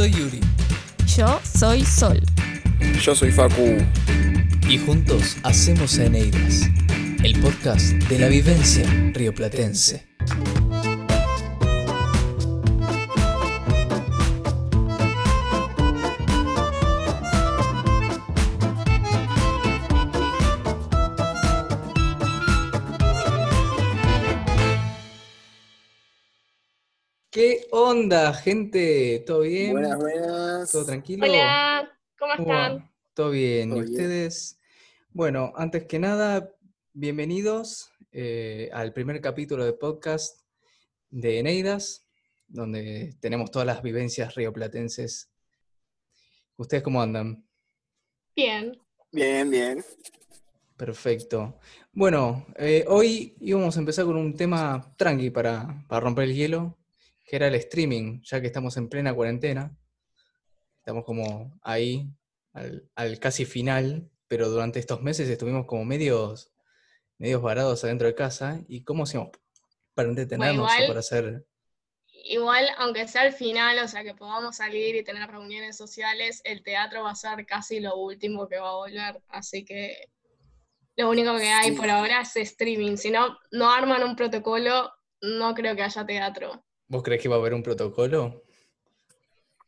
soy Yuri. Yo soy Sol. Yo soy Facu. Y juntos hacemos Eneidas, el podcast de la vivencia rioplatense. Onda, gente? ¿Todo bien? Buenas, buenas. ¿Todo tranquilo? Hola, ¿cómo ¿Cómo están? ¿Todo bien? ¿Y ustedes? Bueno, antes que nada, bienvenidos eh, al primer capítulo de podcast de Eneidas, donde tenemos todas las vivencias rioplatenses. ¿Ustedes cómo andan? Bien. Bien, bien. Perfecto. Bueno, eh, hoy íbamos a empezar con un tema tranqui para, para romper el hielo, que era el streaming, ya que estamos en plena cuarentena. Estamos como ahí, al, al casi final, pero durante estos meses estuvimos como medios, medios varados adentro de casa. ¿Y cómo hacíamos para entretenernos o igual- para hacer... Igual, aunque sea al final, o sea, que podamos salir y tener reuniones sociales, el teatro va a ser casi lo último que va a volver. Así que lo único que hay Sí. por ahora es streaming. Si no, no arman un protocolo, no creo que haya teatro. ¿Vos creés que va a haber un protocolo?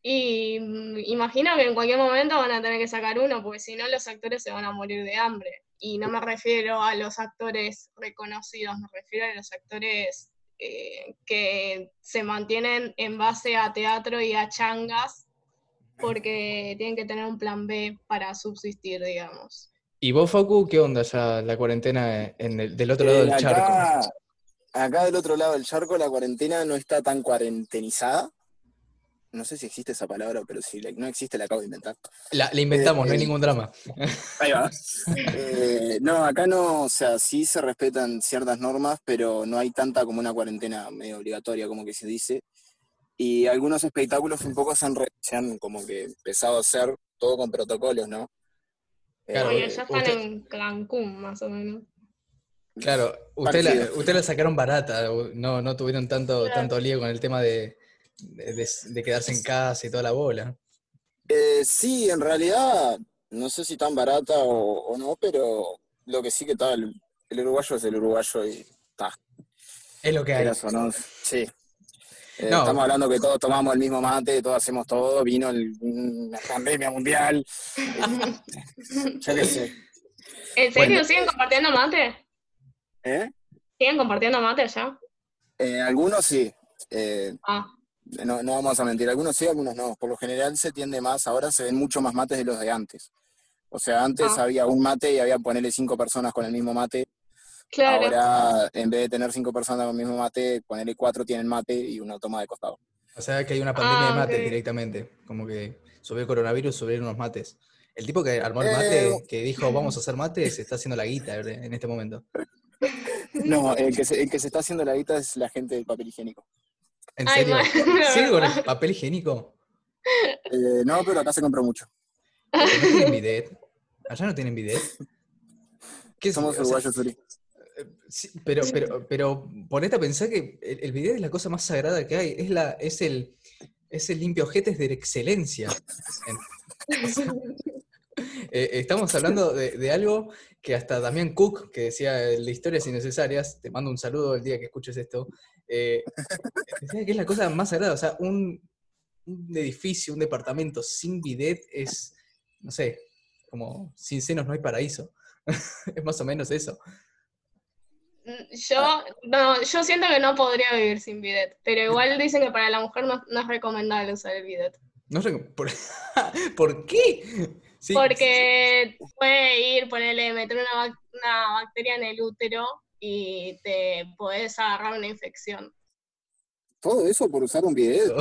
Y mm, imagino que en cualquier momento van a tener que sacar uno, porque si no los actores se van a morir de hambre. Y no me refiero a los actores reconocidos, me refiero a los actores eh, que se mantienen en base a teatro y a changas, porque tienen que tener un plan B para subsistir, digamos. ¿Y vos, Facu, qué onda ya la cuarentena en el- del otro lado Eh, del charco? Acá, del otro lado del charco la cuarentena no está tan cuarentenizada. No sé si existe esa palabra, pero si no existe la acabo de inventar. La, la inventamos, no hay eh, ningún drama. Ahí va. Eh, no, acá no, o sea, sí se respetan ciertas normas, pero no hay tanta como una cuarentena medio obligatoria, como que se dice. Y algunos espectáculos un poco se han, re- se han como que empezado a hacer todo con protocolos, ¿no? Claro, Eh, ya están usted- en Cancún, más o menos. Claro, usted la, usted la sacaron barata, no, no tuvieron tanto, Claro. tanto lío con el tema de, de- quedarse en casa y toda la bola. Eh, sí, en realidad, no sé si tan barata o, o no, pero lo que sí que tal, el, el uruguayo es el uruguayo y está, Es lo que hay. quieras o no, sí. Eh, No. Estamos hablando que todos tomamos el mismo mate, todos hacemos todo, vino el- una pandemia mundial, yo qué sé. ¿En serio Bueno. siguen compartiendo mate? ¿Eh? ¿Siguen compartiendo mate ya? Eh, algunos sí, eh, Ah, no, no vamos a mentir, algunos sí, algunos no. Por lo general se tiende más, ahora se ven mucho más mates de los de antes. O sea, antes Ah. había un mate y había ponerle cinco personas con el mismo mate. claro. Ahora, en vez de tener cinco personas con el mismo mate, ponerle cuatro tienen mate y uno toma de costado. O sea que hay una pandemia de Ah, mates directamente. Como que subió el coronavirus, subieron unos mates. El tipo que armó el Eh, mate, que dijo vamos a hacer mates, está haciendo la guita en este momento. No, el que, se, el que se está haciendo la guita es la gente del papel higiénico. ¿En Ay, serio? ¿Sigue con el papel higiénico? Eh, no, pero acá se compró mucho. ¿No tienen bidet? ¿Allá no tienen bidet? ¿Qué Somos o sea, uruguayos, Uri. Sí, pero, pero, pero ponete a pensar que el, el bidet es la cosa más sagrada que hay. Es, la, es, el, es el limpio ojetes de la excelencia. En- o sea, eh, estamos hablando de, de algo que hasta Damián Cook, que decía de historias innecesarias, te mando un saludo el día que escuches esto, eh, decía que es la cosa más sagrada. O sea, un, un edificio, un departamento sin bidet es, no sé, como sin senos no hay paraíso. es más o menos eso. Yo, no, yo siento que no podría vivir sin bidet, pero igual dicen que para la mujer no, no es recomendable usar el bidet. No sé, ¿por, ¿por qué? Sí, Porque puede ir, ponerle, meter una, bac- una bacteria en el útero y te podés agarrar una infección. Todo eso por usar un bidet,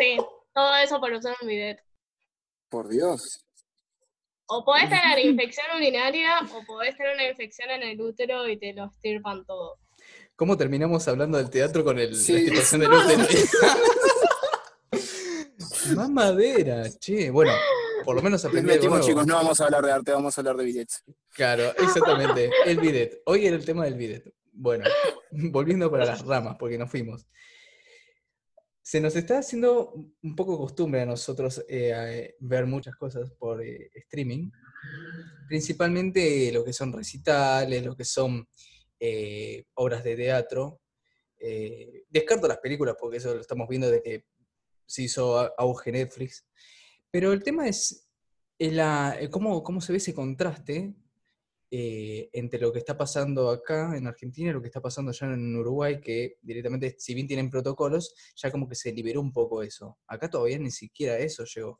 Sí, todo eso por usar un bidet. por Dios. O podés tener infección urinaria o podés tener una infección en el útero y te lo estirpan todo. ¿Cómo terminamos hablando del teatro con el, Sí. la situación del útero? Más madera, che. Bueno, por lo menos aprendí algo nuevo. chicos, no vamos a hablar de arte, vamos a hablar de billets. Claro, exactamente. El bidet. Hoy era el tema del bidet. Bueno, volviendo para las ramas, porque nos fuimos. se nos está haciendo un poco costumbre a nosotros eh, a, eh, ver muchas cosas por eh, streaming, principalmente lo que son recitales, lo que son obras de teatro. descarto las películas porque eso lo estamos viendo de que se hizo auge Netflix, pero el tema es la, cómo, cómo se ve ese contraste eh, entre lo que está pasando acá en Argentina y lo que está pasando allá en Uruguay, que directamente, si bien tienen protocolos, ya como que se liberó un poco eso. Acá todavía ni siquiera eso llegó.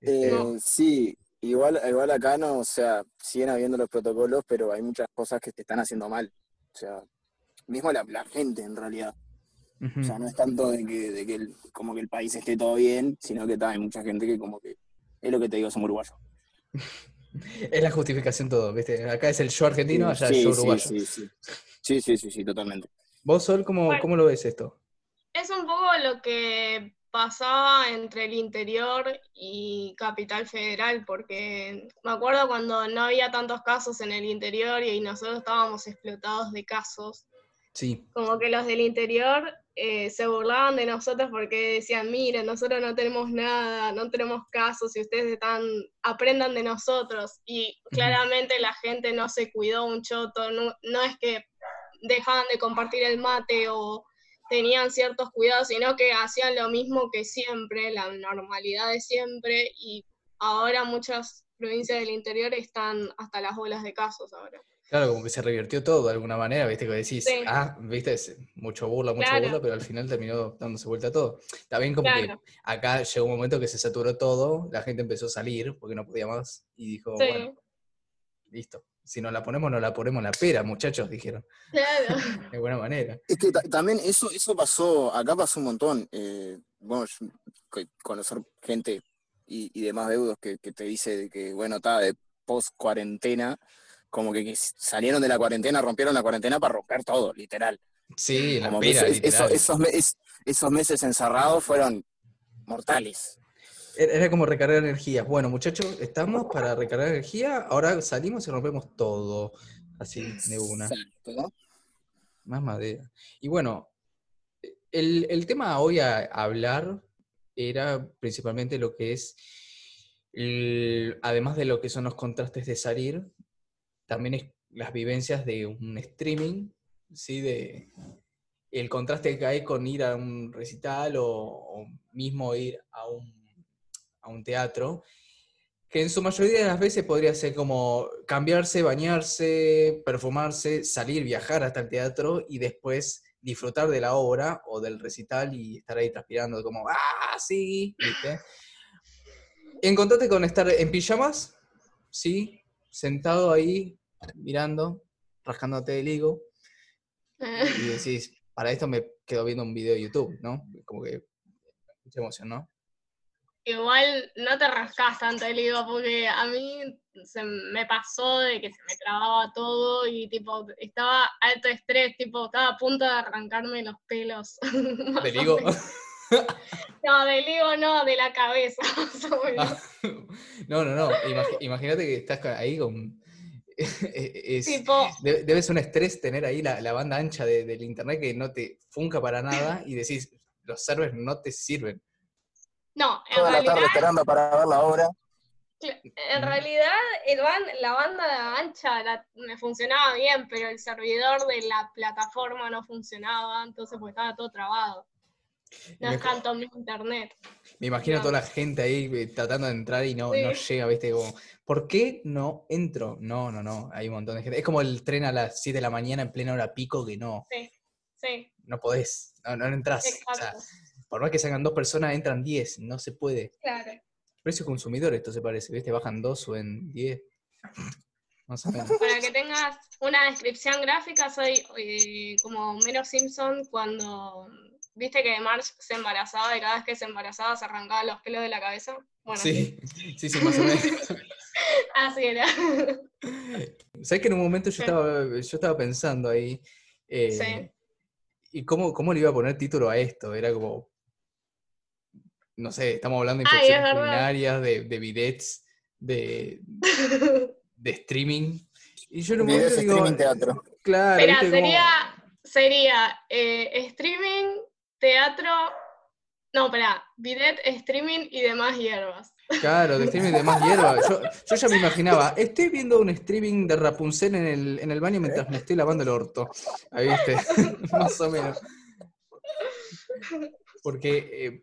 Este, eh, sí, igual, igual acá no, o sea, siguen habiendo los protocolos, pero hay muchas cosas que se están haciendo mal. O sea, mismo la, gente en realidad. O sea, no es tanto de que, de que el, como que el país esté todo bien, sino que hay mucha gente que como que, es lo que te digo, somos uruguayos. Es la justificación todo, ¿viste? Acá es el yo argentino, allá es el uruguayo. Sí sí, sí, sí, sí, sí, totalmente. ¿Vos, Sol, cómo, cómo lo ves esto? Es un poco lo que pasaba entre el interior y Capital Federal, porque me acuerdo cuando no había tantos casos en el interior y nosotros estábamos explotados de casos. Sí. Como que los del interior eh, se burlaban de nosotros porque decían, miren, nosotros no tenemos nada, no tenemos casos y ustedes están, aprendan de nosotros. Y claramente la gente no se cuidó un choto, no, no es que dejaban de compartir el mate o tenían ciertos cuidados, sino que hacían lo mismo que siempre, la normalidad de siempre, y ahora muchas provincias del interior están hasta las bolas de casos ahora. Claro, como que se revirtió todo de alguna manera, viste, que decís, ah, viste, mucho burla, mucho burla, pero al final terminó dándose vuelta todo. También como que acá llegó un momento que se saturó todo, la gente empezó a salir porque no podía más y dijo, bueno, listo, si no la ponemos, no la ponemos la pera, muchachos, dijeron. Claro. de buena manera. Es que también eso, eso pasó, acá pasó un montón. Eh, bueno, conocer gente y, y demás deudos que, que te dice que, bueno, está de post cuarentena como que salieron de la cuarentena, rompieron la cuarentena para romper todo, literal. Sí, la esos, meses encerrados fueron mortales. Era como recargar energía. Bueno, muchachos, estamos para recargar energía, ahora salimos y rompemos todo, así de una. Más madera. Y bueno, el, tema hoy a, hablar era principalmente lo que es, además de lo que son los contrastes de salir, también es las vivencias de un streaming, ¿sí? De el contraste que hay con ir a un recital o, mismo ir a un, teatro, que en su mayoría de las veces podría ser como cambiarse, bañarse, perfumarse, salir, viajar hasta el teatro y después disfrutar de la obra o del recital y estar ahí transpirando como, ah, sí, ¿viste? Encontrate con estar en pijamas, ¿sí? Sentado ahí, mirando, rascándote el higo, y decís, para esto me quedo viendo un video de YouTube, ¿no? Como que mucha emoción, ¿no? Igual no te rascás tanto el higo porque a mí se me pasó de que se me trababa todo y tipo estaba alto estrés, tipo estaba a punto de arrancarme los pelos. ¿Del higo? No, del higo no, de la cabeza. no, no, no. Imagínate que estás ahí con. debe ser un estrés tener ahí la, banda ancha del internet que no te funca para nada y decís, los servers no te sirven. No, en Toda realidad. La tarde esperando para ver la obra. En realidad, la banda ancha me funcionaba bien, pero el servidor de la plataforma no funcionaba, entonces pues estaba todo trabado. No es tanto mi internet. Me imagino a toda la gente ahí eh, tratando de entrar y no, no llega, ¿viste? Como, ¿por qué no entro? No, no, no, hay un montón de gente. Es como el tren a las 7 de la mañana en plena hora pico que no. Sí, sí. No podés, no, no entras. por más que salgan dos personas, entran 10, no se puede. Claro. Precio consumidor esto se parece, ¿viste? Bajan dos o en 10. Para que tengas una descripción gráfica, soy eh, como menos Simpson cuando ¿Viste que Marge se embarazaba y cada vez que se embarazaba se arrancaba los pelos de la cabeza? Bueno, sí, sí, sí, más o menos. Así era. ¿Sabes que en un momento yo estaba, yo estaba pensando ahí? Eh, sí. ¿Y cómo, cómo le iba a poner título a esto? Era como. No sé, estamos hablando de infecciones culinarias, de, de bidets, de, de streaming. Y yo en un momento digo. Streaming teatro. Claro. sería, sería eh, streaming teatro, no, espera, bidet, streaming y demás hierbas. Claro, de streaming y demás hierba. Yo, yo ya me imaginaba, estoy viendo un streaming de Rapunzel en el, en el baño mientras me estoy lavando el orto. Ahí viste, más o menos. Porque, eh,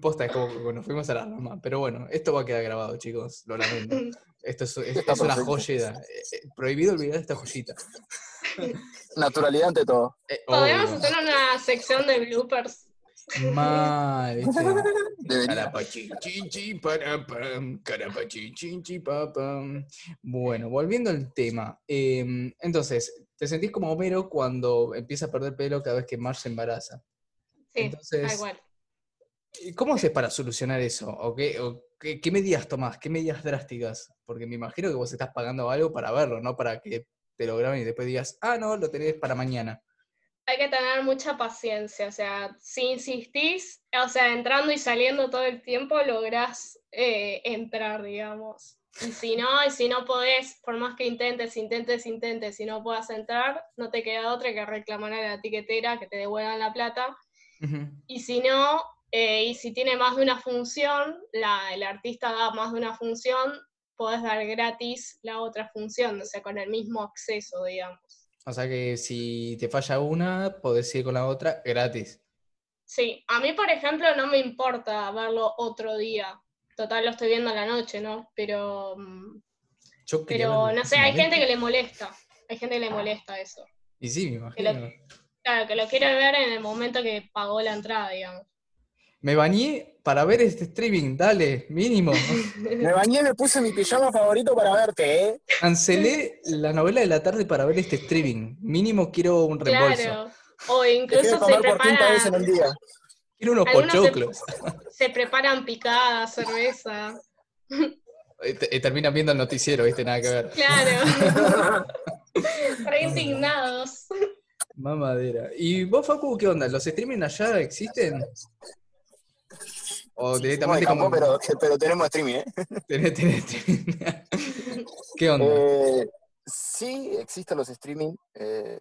posta, es como que nos fuimos a la rama. Pero bueno, esto va a quedar grabado, chicos, lo lamento. Esto es, es- es una joyita. Eh, eh, Prohibido olvidar esta joyita. Naturalidad ante todo. Eh, Podemos obvio. hacer una sección de bloopers. Mal. Bueno, volviendo al tema. eh, entonces, ¿te sentís como Homero cuando empieza a perder pelo cada vez que Marge se embaraza? Sí, Entonces-. ¿Y ¿Cómo haces para solucionar eso? ¿O qué, o qué, qué medidas tomás? ¿Qué medidas drásticas? Porque me imagino que vos estás pagando algo para verlo, no para que te lo graben y después digas, ah, no, lo tenés para mañana. Hay que tener mucha paciencia, o sea, si insistís, o sea, entrando y saliendo todo el tiempo, lográs eh, entrar, digamos. Y si no, y si no podés, por más que intentes, intentes, intentes, si no puedas entrar, no te queda otra que reclamar a la tiquetera que te devuelvan la plata. Y si no, eh, y si tiene más de una función, la, el artista da más de una función, podés dar gratis la otra función, o sea, con el mismo acceso, digamos. O sea que si te falla una, podés ir con la otra gratis. Sí, a mí, por ejemplo, no me importa verlo otro día. Total, lo estoy viendo a la noche, ¿no? Pero, mm, Yo pero no sé, hay gente que le molesta. Hay gente que le molesta eso. Y sí, me que lo- imagino. Claro, que lo quiere ver en el momento que pagó la entrada, digamos. Me bañé para ver este streaming, dale, mínimo. Me bañé, me puse mi pijama favorito para verte, ¿eh? Cancelé la novela de la tarde para ver este streaming. Mínimo quiero un reembolso. Claro. O incluso se en prepara, el día. Quiero unos se- pochoclos. se preparan picadas, cerveza. Eh, eh, Terminan viendo el noticiero, ¿viste? Nada que ver. Claro. Re indignados. Mamadera. ¿Y vos, Facu, qué onda? ¿Los streaming allá existen? O de directamente campo, como... pero, pero tenemos streaming, ¿eh? Tenés- tenés streaming. ¿Qué onda? Eh, sí, existen los streaming. eh,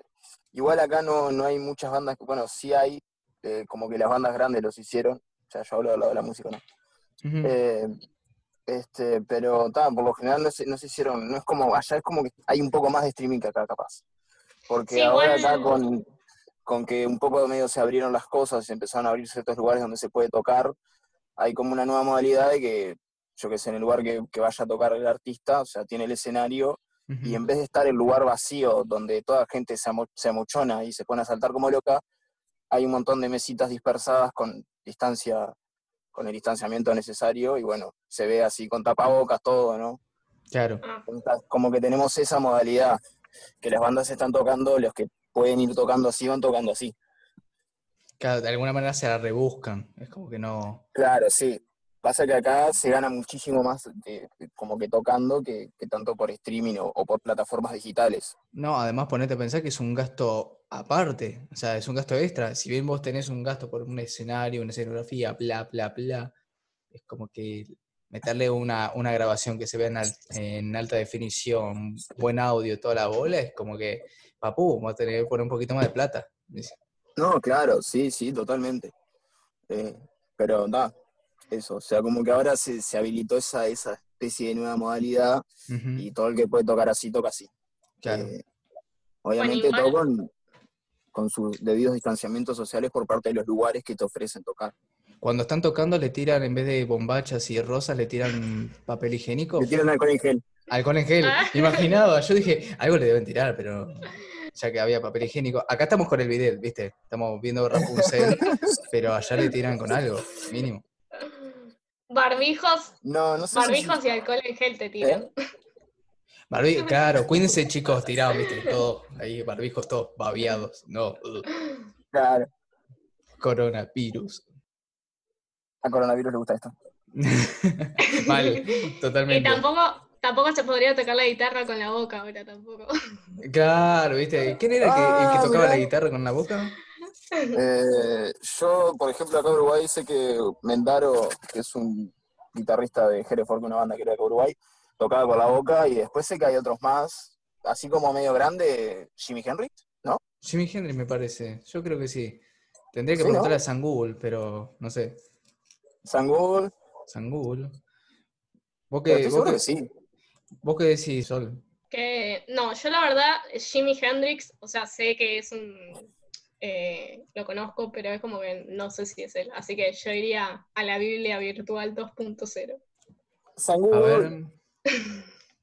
igual acá no, no hay muchas bandas, que- bueno, sí hay, eh, como que las bandas grandes los hicieron. O sea, yo hablo del lado de la música, ¿no? Ujú. Eh, este, pero ta, por lo general no se, no se hicieron, no es como, allá es como que hay un poco más de streaming que acá capaz. Porque Sí, ahora igual- acá con, con que un poco de medio se abrieron las cosas, se empezaron a abrir ciertos lugares donde se puede tocar, hay como una nueva modalidad de que, yo que sé, en el lugar que, que vaya a tocar el artista, o sea, tiene el escenario, y Ujú. en vez de estar el lugar vacío donde toda la gente se, amo- se amochona y se pone a saltar como loca, hay un montón de mesitas dispersadas con distancia, con el distanciamiento necesario y bueno, se ve así con tapabocas, todo, ¿no? Claro. Ah, Como que tenemos esa modalidad, que las bandas están tocando, los que pueden ir tocando así van tocando así. De alguna manera se la rebuscan. Es como que no. Claro, sí. Pasa que acá se gana muchísimo más de- de- como que tocando que, que tanto por streaming o, o por plataformas digitales. No, además ponete a pensar que es un gasto aparte, o sea, es un gasto extra. Si bien vos tenés un gasto por un escenario, una escenografía, bla, bla, bla, es como que meterle una, una grabación que se vea en, al- en alta definición, buen audio, toda la bola, es como que, papu, vamos a tener que poner un poquito más de plata. Dice. No, claro, sí, sí, totalmente. Eh, pero da, eso, o sea, como que ahora se, se habilitó esa, esa especie de nueva modalidad y todo el que puede tocar así, toca así. claro. Eh, obviamente igual- todo con, con sus debidos distanciamientos sociales por parte de los lugares que te ofrecen tocar. Cuando están tocando le tiran, en vez de bombachas y rosas, le tiran papel higiénico. Te tiran alcohol en gel. Alcohol en gel, Ah. imaginaba. Yo dije, algo le deben tirar, pero ya que había papel higiénico. Acá estamos con el bidet, ¿viste? Estamos viendo Rapunzel, pero allá le tiran con algo, mínimo. Barbijos, No, no sé si- barbijos y alcohol en gel te tiran. Barbi- claro, cuídense chicos, tirados, ¿viste? Todos ahí, barbijos todos babiados. No. Claro, coronavirus. a coronavirus le gusta esto. Mal, Y totalmente. tampoco, tampoco se podría tocar la guitarra con la boca ahora tampoco. Claro, ¿viste? ¿Quién era el que, el que Ah, tocaba la guitarra con la boca? Eh, yo, por ejemplo, acá en Uruguay sé que Mendaro, que es un guitarrista de Hereford, una banda que era de Uruguay, tocaba con la boca y después sé que hay otros más, así como medio grande, Jimi Hendrix, ¿no? Jimi Hendrix me parece, yo creo que sí. Tendría que Sí, ¿no? preguntarle a San Google, pero no sé. San Google. San Google. ¿Vos estoy vos que sí. Vos qué decís, Sol? Que, no, yo la verdad, Jimi Hendrix, o sea, sé que es un. eh, lo conozco, pero es como que no sé si es él. Así que yo iría a la Biblia Virtual 2.0. San A ver.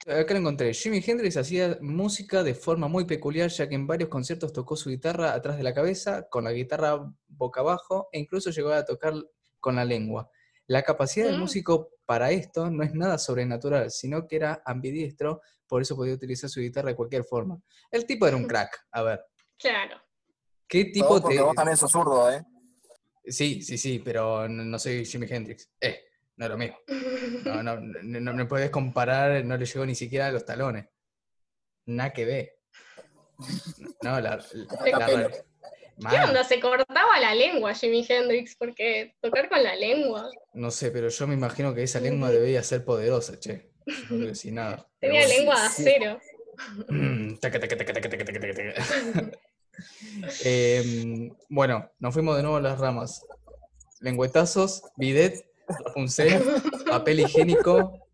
Acá lo encontré. Jimi Hendrix hacía música de forma muy peculiar, ya que en varios conciertos tocó su guitarra atrás de la cabeza, con la guitarra boca abajo, e incluso llegó a tocar con la lengua. La capacidad del Mm. músico para esto no es nada sobrenatural, sino que era ambidiestro, por eso podía utilizar su guitarra de cualquier forma. El tipo era un crack. A ver, Claro. ¿qué tipo Vos, porque te...? vos también sos zurdo, ¿eh? Sí, sí, sí, pero no, soy Jimi Hendrix. Eh, no es lo mismo. No, no, no, no me podés comparar, no le llegó ni siquiera a los talones. Nada que ver. No, la, la- la- Mal. ¿Qué onda? Se cortaba la lengua Jimi Hendrix, porque tocar con la lengua. No sé, pero yo me imagino que esa lengua debía ser poderosa, che. Yo no decir nada. Tenía lengua de sí. acero. eh, em, bueno, nos fuimos de nuevo a las ramas. Lengüetazos, bidet, Rapunzel, papel higiénico,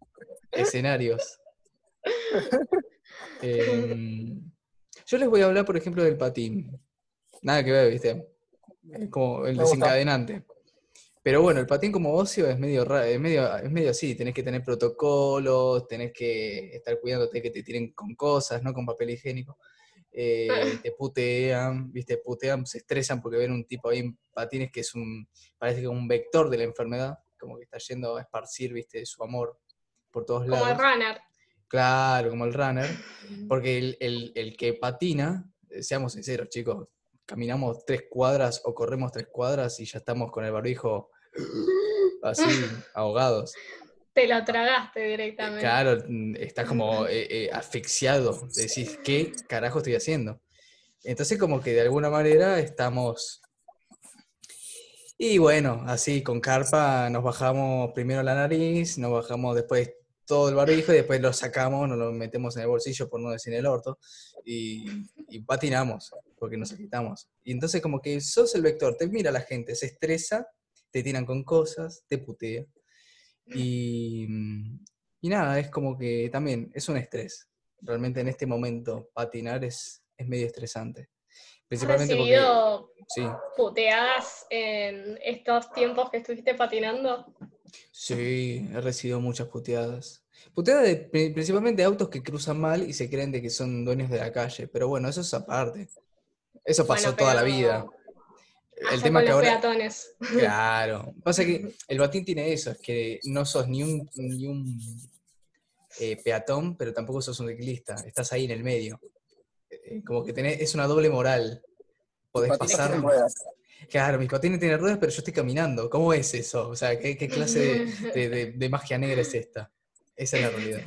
escenarios. Em, yo les voy a hablar, por ejemplo, del patín. Nada que ver, ¿viste? Es como el desencadenante. Pero bueno, el patín como ocio es medio, es medio, es medio así, tenés que tener protocolos, tenés que estar cuidándote que te tiren con cosas, no con papel higiénico. Eh, te putean, viste, putean, se estresan porque ven un tipo ahí en patines que es un, parece que un vector de la enfermedad, como que está yendo a esparcir, viste, su amor por todos Como el lados. runner. Claro, como el runner. Porque el, el- el que patina, eh, seamos sinceros, chicos, caminamos tres cuadras o corremos tres cuadras y ya estamos con el barbijo así, ahogados. Te lo tragaste directamente. Claro, mm, estás como eh, eh, asfixiado. Decís, ¿qué carajo estoy haciendo? Entonces, como que de alguna manera estamos. Y bueno, así con carpa nos bajamos primero la nariz, nos bajamos después todo el barbijo y después lo sacamos, nos lo metemos en el bolsillo por no decir en el orto y, y patinamos porque nos quitamos. Y entonces, como que sos el vector, te mira la gente, se estresa, te tiran con cosas, te putea. Y, y nada, es como que también es un estrés. Realmente en este momento patinar es, es medio estresante. ¿Has Principalmente porque... recibido Sí, puteadas en estos tiempos que estuviste patinando? Sí, he recibido muchas puteadas. Puteadas de- principalmente de autos que cruzan mal y se creen de que son dueños de la calle. Pero bueno, eso es aparte. Eso pasó Bueno, toda la vida. El tema con que los ahora... peatones. Claro. Pasa que el batín tiene eso, es que no sos ni un, ni un eh, peatón, pero tampoco sos un ciclista. Estás ahí en el medio. Eh, como que tenés, es una doble moral. Podés pasar. Claro, mis patines tienen ruedas, pero yo estoy caminando. ¿Cómo es eso? O sea, ¿qué, clase de, de- magia negra es esta? Esa es la realidad.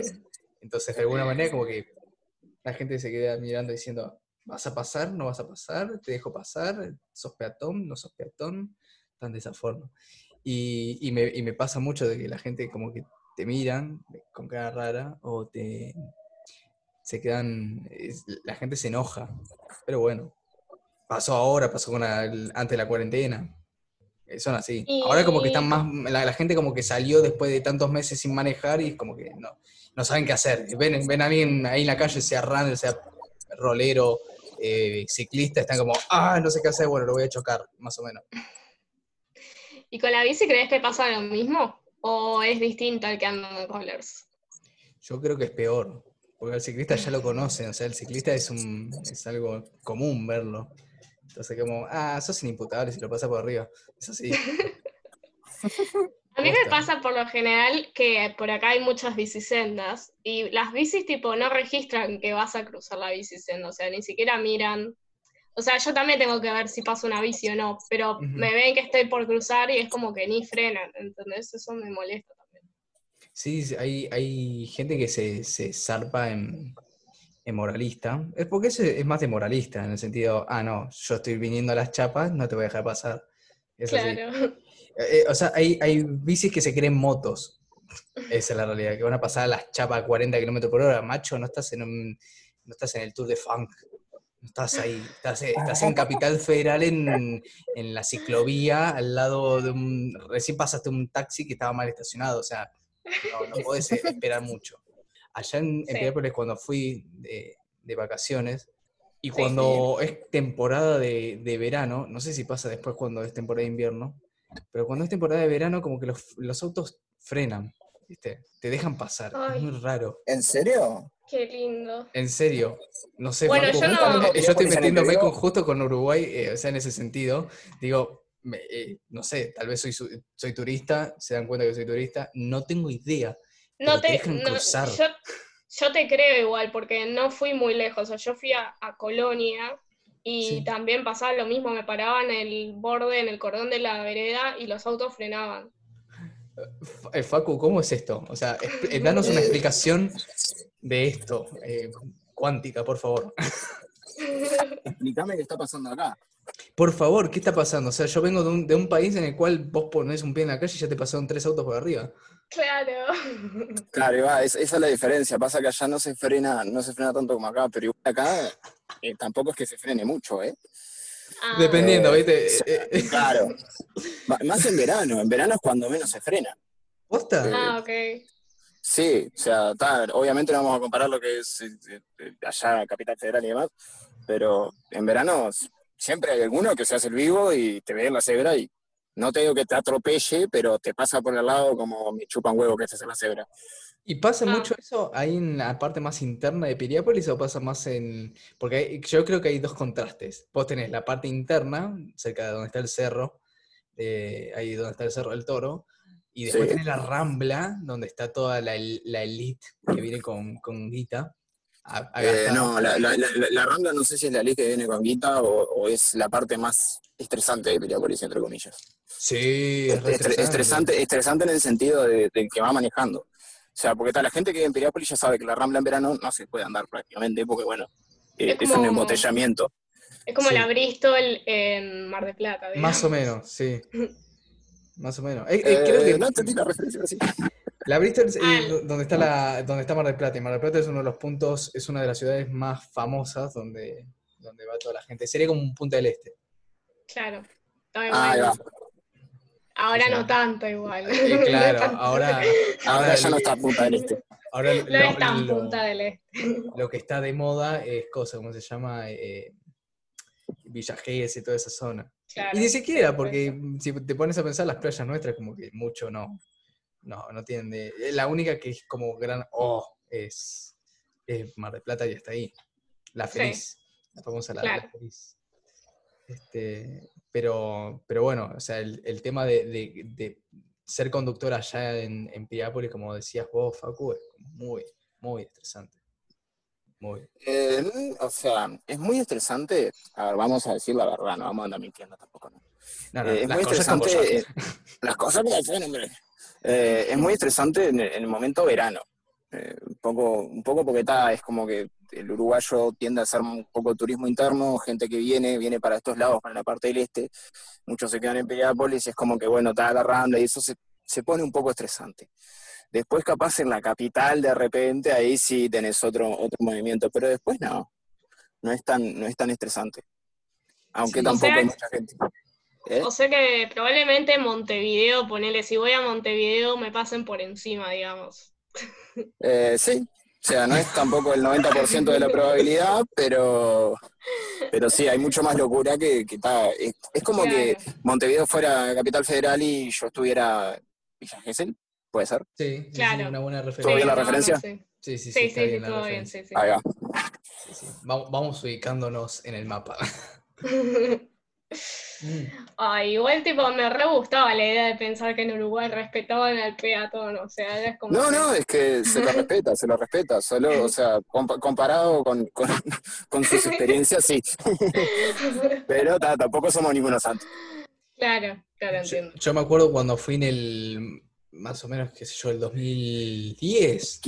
Entonces, de alguna manera, como que la gente se queda mirando diciendo, ¿vas a pasar? ¿No vas a pasar? ¿Te dejo pasar? ¿Sos peatón? ¿No sos peatón? Tan de esa forma. Y, me, y me pasa mucho de que la gente como que te miran con cara rara o te se quedan, la gente se enoja. Pero bueno, pasó ahora, pasó con la- antes de la cuarentena. Eh, Son así. Ahora como que están más, la, la gente como que salió después de tantos meses sin manejar y como que no, no saben qué hacer. Ven, ven a mí en- ahí en la calle, sea runner, sea rolero, eh, ciclista, están como, ah, no sé qué hacer, bueno, lo voy a chocar, más o menos. ¿Y con la bici crees que pasa lo mismo? ¿O es distinto al que anda en rollers? Yo creo que es peor, porque el ciclista ya lo conocen, o sea, el ciclista es, un, es algo común verlo. Entonces como, ah, sos inimputable si lo pasa por arriba. Es así. A mí me pasa por lo general que por acá hay muchas bicisendas y las bicis tipo no registran que vas a cruzar la bicisenda, o sea, ni siquiera miran. O sea, yo también tengo que ver si pasa una bici o no, pero me ven que estoy por cruzar y es como que ni frenan, ¿entendés? Eso me molesta también. Sí, sí, hay, hay gente que se, se zarpa en moralista. Es porque es más de moralista, en el sentido, ah, no, yo estoy viniendo a las chapas, no te voy a dejar pasar. Es. Claro. Eh, o sea, hay, hay bicis que se creen motos. Esa es la realidad, que van a pasar a las chapas a 40 kilómetros por hora. Macho, no estás en un, no estás en el Tour de Funk. Estás ahí, estás, estás en Capital Federal en, en, la ciclovía, al lado de un... Recién pasaste un taxi que estaba mal estacionado, o sea, no, no podés esperar mucho. Allá en, en cuando fui de, de vacaciones, y cuando es temporada de, de, verano, no sé si pasa después cuando es temporada de invierno, pero cuando es temporada de verano, como que los, los autos frenan, ¿viste? Te dejan pasar. Es muy raro. ¿En serio? Qué lindo. En serio. No sé, bueno, yo, no... yo estoy metiéndome con, justo con Uruguay, eh, o sea, en ese sentido. Digo, eh, no sé, tal vez soy, soy turista, se dan cuenta que soy turista, no tengo idea. No te. Yo, yo, te creo igual, porque no fui muy lejos. yo fui a, Colonia y también pasaba lo mismo, me paraba en el borde, en el cordón de la vereda y los autos frenaban. Eh, Facu, ¿cómo es esto? O sea, danos una explicación de esto, eh, cuántica, por favor. Explícame qué está pasando acá. Por favor, ¿qué está pasando? O sea, yo vengo de un, país en el cual vos pones un pie en la calle y ya te pasaron tres autos por arriba. Claro. Claro, esa es la diferencia. Pasa que allá no se frena, no se frena tanto como acá, pero acá eh, tampoco es que se frene mucho, ¿eh? Ah. Dependiendo, ¿viste? claro. Más en verano. En verano es cuando menos se frena. ¿Posta? ah, ok. Sí, o sea, obviamente no vamos a comparar lo que es eh, eh, allá Capital Federal y demás, pero en verano siempre hay alguno que se hace el vivo y te ve en la cebra y no te digo que te atropelle, pero te pasa por el lado como me chupan huevo que estés en la cebra. ¿Y pasa ah. mucho eso ahí en la parte más interna de Piriápolis o pasa más en...? Porque yo creo que hay dos contrastes. Vos tenés la parte interna, cerca de donde está el cerro, ahí donde está el cerro del toro, y después tenés la Rambla, donde está toda la, la elite que viene con, con guita. Eh, no, la, la, Rambla no sé si es la elite que viene con guita o, es la parte más estresante de Piriápolis, entre comillas. Sí, es estresante. estresante. en el sentido de, que va manejando. O sea, porque está la gente que vive en Piriápolis ya sabe que la Rambla en verano no se puede andar prácticamente, porque bueno, es, eh, un embotellamiento. Es como la Bristol en Mar de Plata. Más o menos, sí. Más o menos. Eh, eh, creo que, no entendí la referencia así. La Bristol es ah. donde está la, donde está Mar del Plata. Y Mar del Plata es uno de los puntos, es una de las ciudades más famosas donde, donde va toda la gente. Sería como un punto del este. Claro. Ah, ahora no tanto igual. Eh, claro, ahora, ahora ya no está Punta del Este. Ahora no lo, está en Punta del Este. Lo que está de moda es cosa, ¿cómo se llama? Eh, Villa Gesell y toda esa zona. y ni siquiera, porque si te pones a pensar las playas nuestras, como que mucho no. No, no tienen de. La única que es como gran oh es, Mar de Plata y está ahí. La Feliz. La famosa la, Feliz. Este, pero, pero bueno, o sea, el, tema de, ser conductor allá en, en Piriápolis, como decías vos, Facu, es muy, muy estresante. Muy. Eh, o sea, es muy estresante. A ver, vamos a decir la verdad, no vamos a andar mintiendo tampoco, ¿no? Eh, es muy estresante. las cosas que hacen, hombre. Eh, es muy estresante en el, momento verano. un, poco, un poco porque está, es como que el uruguayo tiende a hacer un poco turismo interno, gente que viene, viene para estos lados, para la parte del este, muchos se quedan en Piriápolis y es como que, bueno, está agarrando y eso se, se pone un poco estresante. Después capaz en la capital de repente ahí sí tenés otro, otro movimiento, pero después no, no es tan, no es tan estresante. Aunque tampoco hay mucha gente. ¿Eh? O sea que probablemente Montevideo, ponele, si voy a Montevideo me pasen por encima, digamos. Eh, sí, sea, no es tampoco el 90% de la probabilidad, pero, pero sí, hay mucho más locura que, está. Es, como que Montevideo fuera capital federal y yo estuviera Villa Gesell. ¿Puede ser? Sí, claro. una buena referencia. ¿Todo bien la referencia? Sí, sí, sí. Sí, sí, todo bien, sí, sí. Ahí va. Vamos, ubicándonos en el mapa. Ay, igual tipo me re gustaba la idea de pensar que en Uruguay respetaban al peatón, o sea, es como... No, no, es que se lo respeta, se lo respeta, solo, o sea, comparado con, con, sus experiencias, sí. Pero tampoco somos ninguno santo. Claro, claro, entiendo. yo, me acuerdo cuando fui en el más o menos, qué sé yo, el 2010.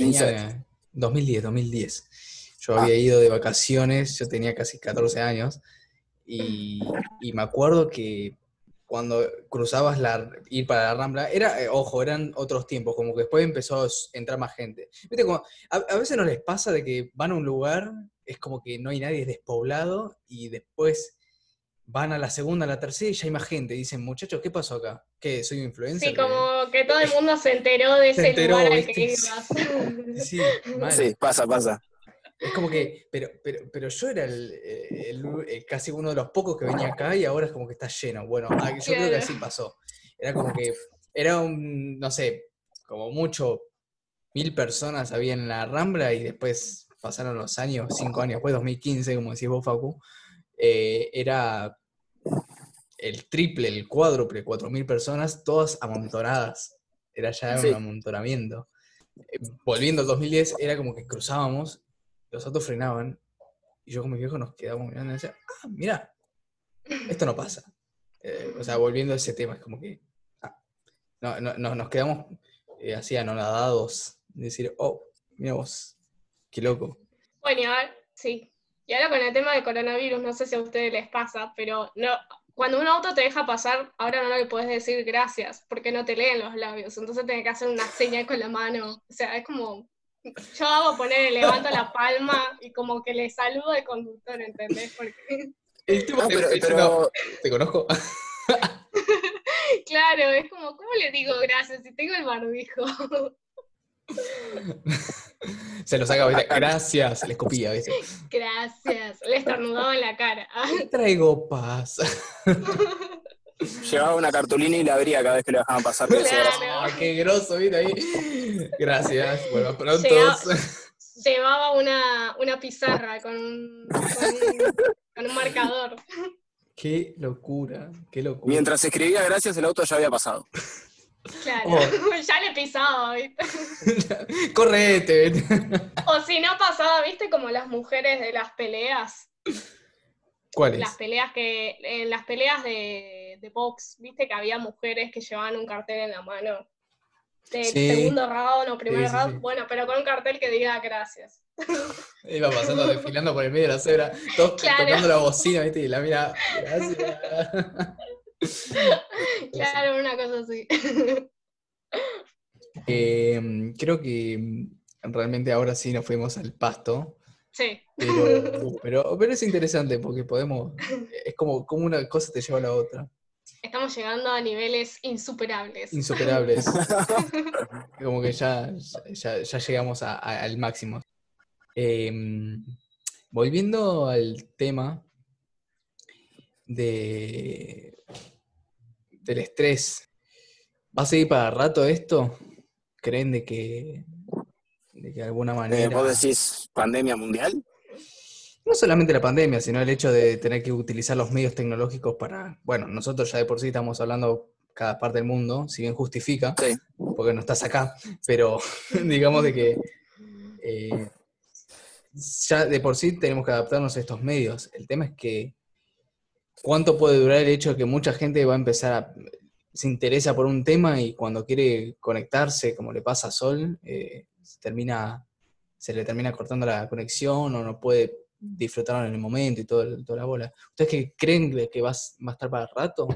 2010, 2010. Yo había ah. ido de vacaciones, yo tenía casi 14 años, y, me acuerdo que cuando cruzabas la, ir para la Rambla, era, eh, ojo, eran otros tiempos, como que después empezó a entrar más gente. ¿Viste? Como, a, veces no les pasa de que van a un lugar es como que no hay nadie despoblado y después van a la segunda, a la tercera y ya hay más gente. Dicen, muchachos, ¿qué pasó acá? ¿Qué? ¿Soy influencer? Sí, como que todo el mundo se enteró de Se ese enteró, lugar al que ibas. Sí. Sí, pasa, pasa. Es como que, pero, pero, pero yo era el, el- el- casi uno de los pocos que venía acá y ahora es como que está lleno. Bueno, ah, yo creo que Claro. así pasó. Era como que, era un, no sé, como mucho, mil personas había en la Rambla y después pasaron los años, cinco años después, 2015, como decís vos, Facu, eh, era el triple, el cuádruple, cuatro mil personas, todas amontonadas. Era ya Sí. un amontonamiento. Eh, Volviendo al 2010, era como que cruzábamos, los autos frenaban, y yo con mi viejo nos quedábamos mirando y decía, ah, mira, esto no pasa. Eh, o sea, volviendo a ese tema, es como que ah, no, no- no- nos quedamos eh, así anonadados, de decir, oh, mira vos, qué loco. Bueno, y ahora, sí. Y ahora con el tema del coronavirus, no sé si a ustedes les pasa, pero no, cuando un auto te deja pasar, ahora no le puedes decir gracias, porque no te leen los labios. Entonces tenés que hacer una señal con la mano. O sea, es como. Yo hago poner, levanto la palma y como que le saludo al conductor, ¿entendés? Porque, El tipo No, te- pero, te pero- "No, te conozco. claro, es como, ¿cómo le digo gracias si tengo el barbijo? Se lo saca, ¿viste? gracias, le escupía, ¿viste? gracias. Le estornudaba en la cara. Traigo paz. Llevaba una cartulina y la abría cada vez que lo dejaban pasar. Claro. Ah, qué groso, ¿viste? Ahí. Gracias, bueno, pronto. Llevaba una, una pizarra con un, con un, con un marcador. Qué locura, qué locura. Mientras escribía gracias, el auto ya había pasado. Claro, Oh. ya le pisaba, ¿viste? Correte. O si no pasaba, ¿viste? Como las mujeres de las peleas. ¿Cuál es? Las peleas que. En las peleas de, de box, ¿viste? Que había mujeres que llevaban un cartel en la mano. De Sí. segundo round o primer Sí, round. sí. Bueno, pero con un cartel que diga gracias. Iba pasando, desfilando por el medio de la cebra, todos Claro. tocando la bocina, ¿viste? Y la mira, gracias. Claro, una cosa así. Eh, creo que realmente ahora sí nos fuimos al pasto, Sí. pero, pero, pero es interesante porque podemos, es como, como una cosa te lleva a la otra, Estamos llegando a niveles insuperables. insuperables. como que ya, ya, ya llegamos a- a- al máximo. Eh, volviendo al tema de, del estrés, ¿va a seguir para rato esto? ¿Creen de que, de que de alguna Eh, manera... ¿Vos decís pandemia mundial? No solamente la pandemia, sino el hecho de tener que utilizar los medios tecnológicos para, bueno, nosotros ya de por sí estamos hablando cada parte del mundo, si bien justifica, Sí. porque no estás acá, pero digamos de que eh, ya de por sí tenemos que adaptarnos a estos medios. El tema es que cuánto puede durar el hecho de que mucha gente va a empezar a, se interesa por un tema y cuando quiere conectarse, como le pasa a Sol, eh, se termina, se le termina cortando la conexión o no puede disfrutarlo en el momento y todo, el- toda la bola. ¿Ustedes qué creen de que va, va a estar para rato?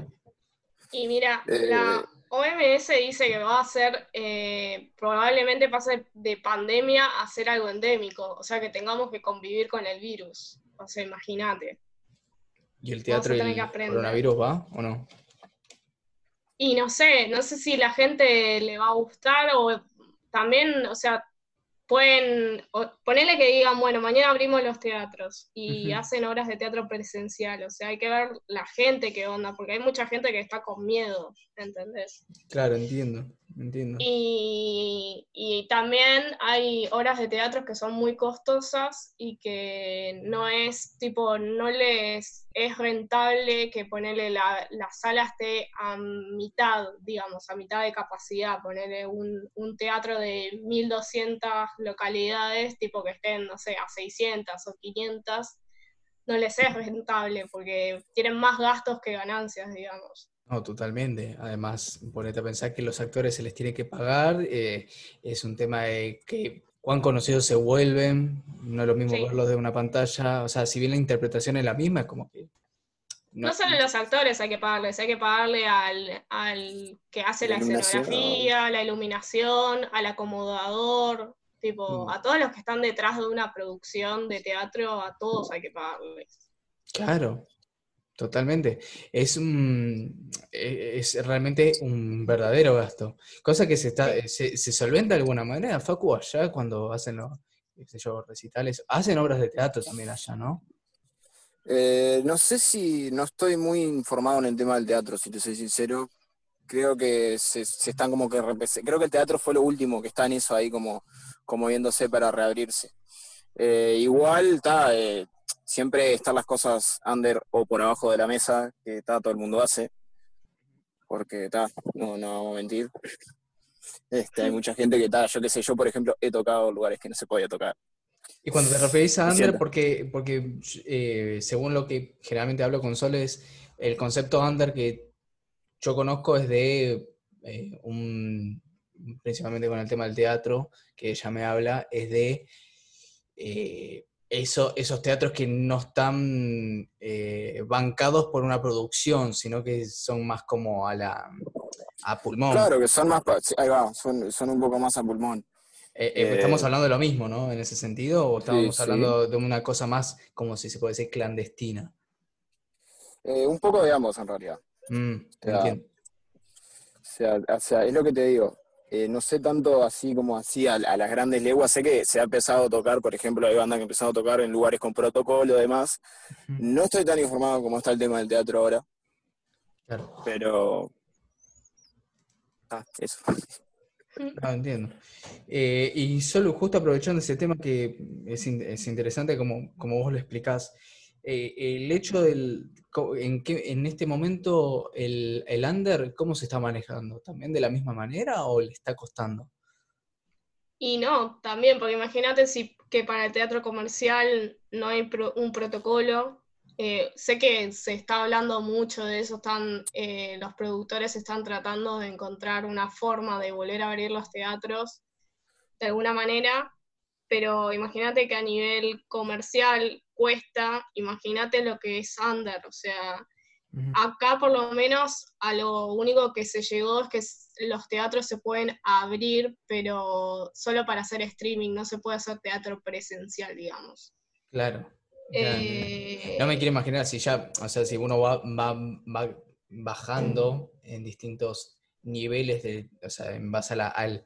Y mira, Eh, la OMS dice que va a ser, eh, probablemente pase de pandemia a ser algo endémico, o sea que tengamos que convivir con el virus. O sea, imagínate. ¿Y el teatro y el coronavirus va o no? Y no sé, no sé si la gente le va a gustar o también, o sea, pueden ponerle que digan, bueno, mañana abrimos los teatros y hacen obras de teatro presencial, o sea, hay que ver la gente qué onda, porque hay mucha gente que está con miedo, ¿entendés? Claro, entiendo, entiendo. Y, y también hay obras de teatro que son muy costosas y que no es, tipo, no les es rentable que ponerle la, la sala esté a mitad, digamos, a mitad de capacidad, ponerle un, un teatro de 1200 localidades, tipo que estén, no sé, a 600 o 500, no les es rentable porque tienen más gastos que ganancias, digamos. No, totalmente. Además, ponete a pensar que los actores se les tiene que pagar, eh, es un tema de que cuán conocidos se vuelven, no es lo mismo Sí. verlos de una pantalla, o sea, si bien la interpretación es la misma, es como que... No, solo los actores hay que pagarles, hay que pagarle al, al que hace La escenografía, la iluminación, al acomodador, Tipo, Mm. a todos los que están detrás de una producción de teatro, a todos hay que pagarles. Claro, totalmente. Es un, e- es realmente un verdadero gasto. Cosa que se está, se, se solventa de alguna manera, Facu, allá cuando hacen los, qué sé yo, recitales, hacen obras de teatro también allá, ¿no? Eh, no sé si no estoy muy informado en el tema del teatro, si te soy sincero. Creo que se, se están como que Creo que el teatro fue lo último que está en eso ahí como, como viéndose para reabrirse. Eh, igual está, eh, siempre están las cosas under o por abajo de la mesa que todo el mundo hace. Porque está, no, no vamos a mentir. Este, hay mucha gente que está, yo qué sé, yo por ejemplo he tocado lugares que no se podía tocar. Y cuando te referís a under, porque, porque eh, según lo que generalmente hablo con Sol, es el concepto under que yo conozco es de eh, un, principalmente con el tema del teatro, que ella me habla, es de eh, eso, esos teatros que no están eh, bancados por una producción, sino que son más como a la a pulmón. Claro, que son más, ahí va, son, son un poco más a pulmón. Eh, eh, ¿Estamos hablando de lo mismo, ¿no? En ese sentido, o estamos sí. hablando de una cosa más, como si se puede decir, clandestina? Un poco de ambos en realidad. Mm, sea, entiendo. O sea, o sea, es lo que te digo. Eh, no sé tanto así como así a, a las grandes leguas. Sé que se ha empezado a tocar, por ejemplo, hay bandas que han empezado a tocar en lugares con protocolo y demás. No estoy tan informado como está el tema del teatro ahora, Claro, pero. Ah, eso. Ah, entiendo. Eh, y solo justo aprovechando ese tema que es, in- es interesante como, como vos lo explicás, eh, el hecho del, en, qué, en este momento el, el under, ¿cómo se está manejando? ¿También de la misma manera o le está costando? Y no, también, porque imagínate si que para el teatro comercial no hay pro- un protocolo. Eh, sé que se está hablando mucho de eso, están, eh, los productores están tratando de encontrar una forma de volver a abrir los teatros de alguna manera, pero imagínate que a nivel comercial cuesta, imagínate lo que es under, o sea. Acá por lo menos a lo único que se llegó es que los teatros se pueden abrir, pero solo para hacer streaming, no se puede hacer teatro presencial, digamos. Claro. Eh, No me quiero imaginar si ya, o sea, si uno va, va, va bajando en distintos niveles, de, o sea, en base a la, al-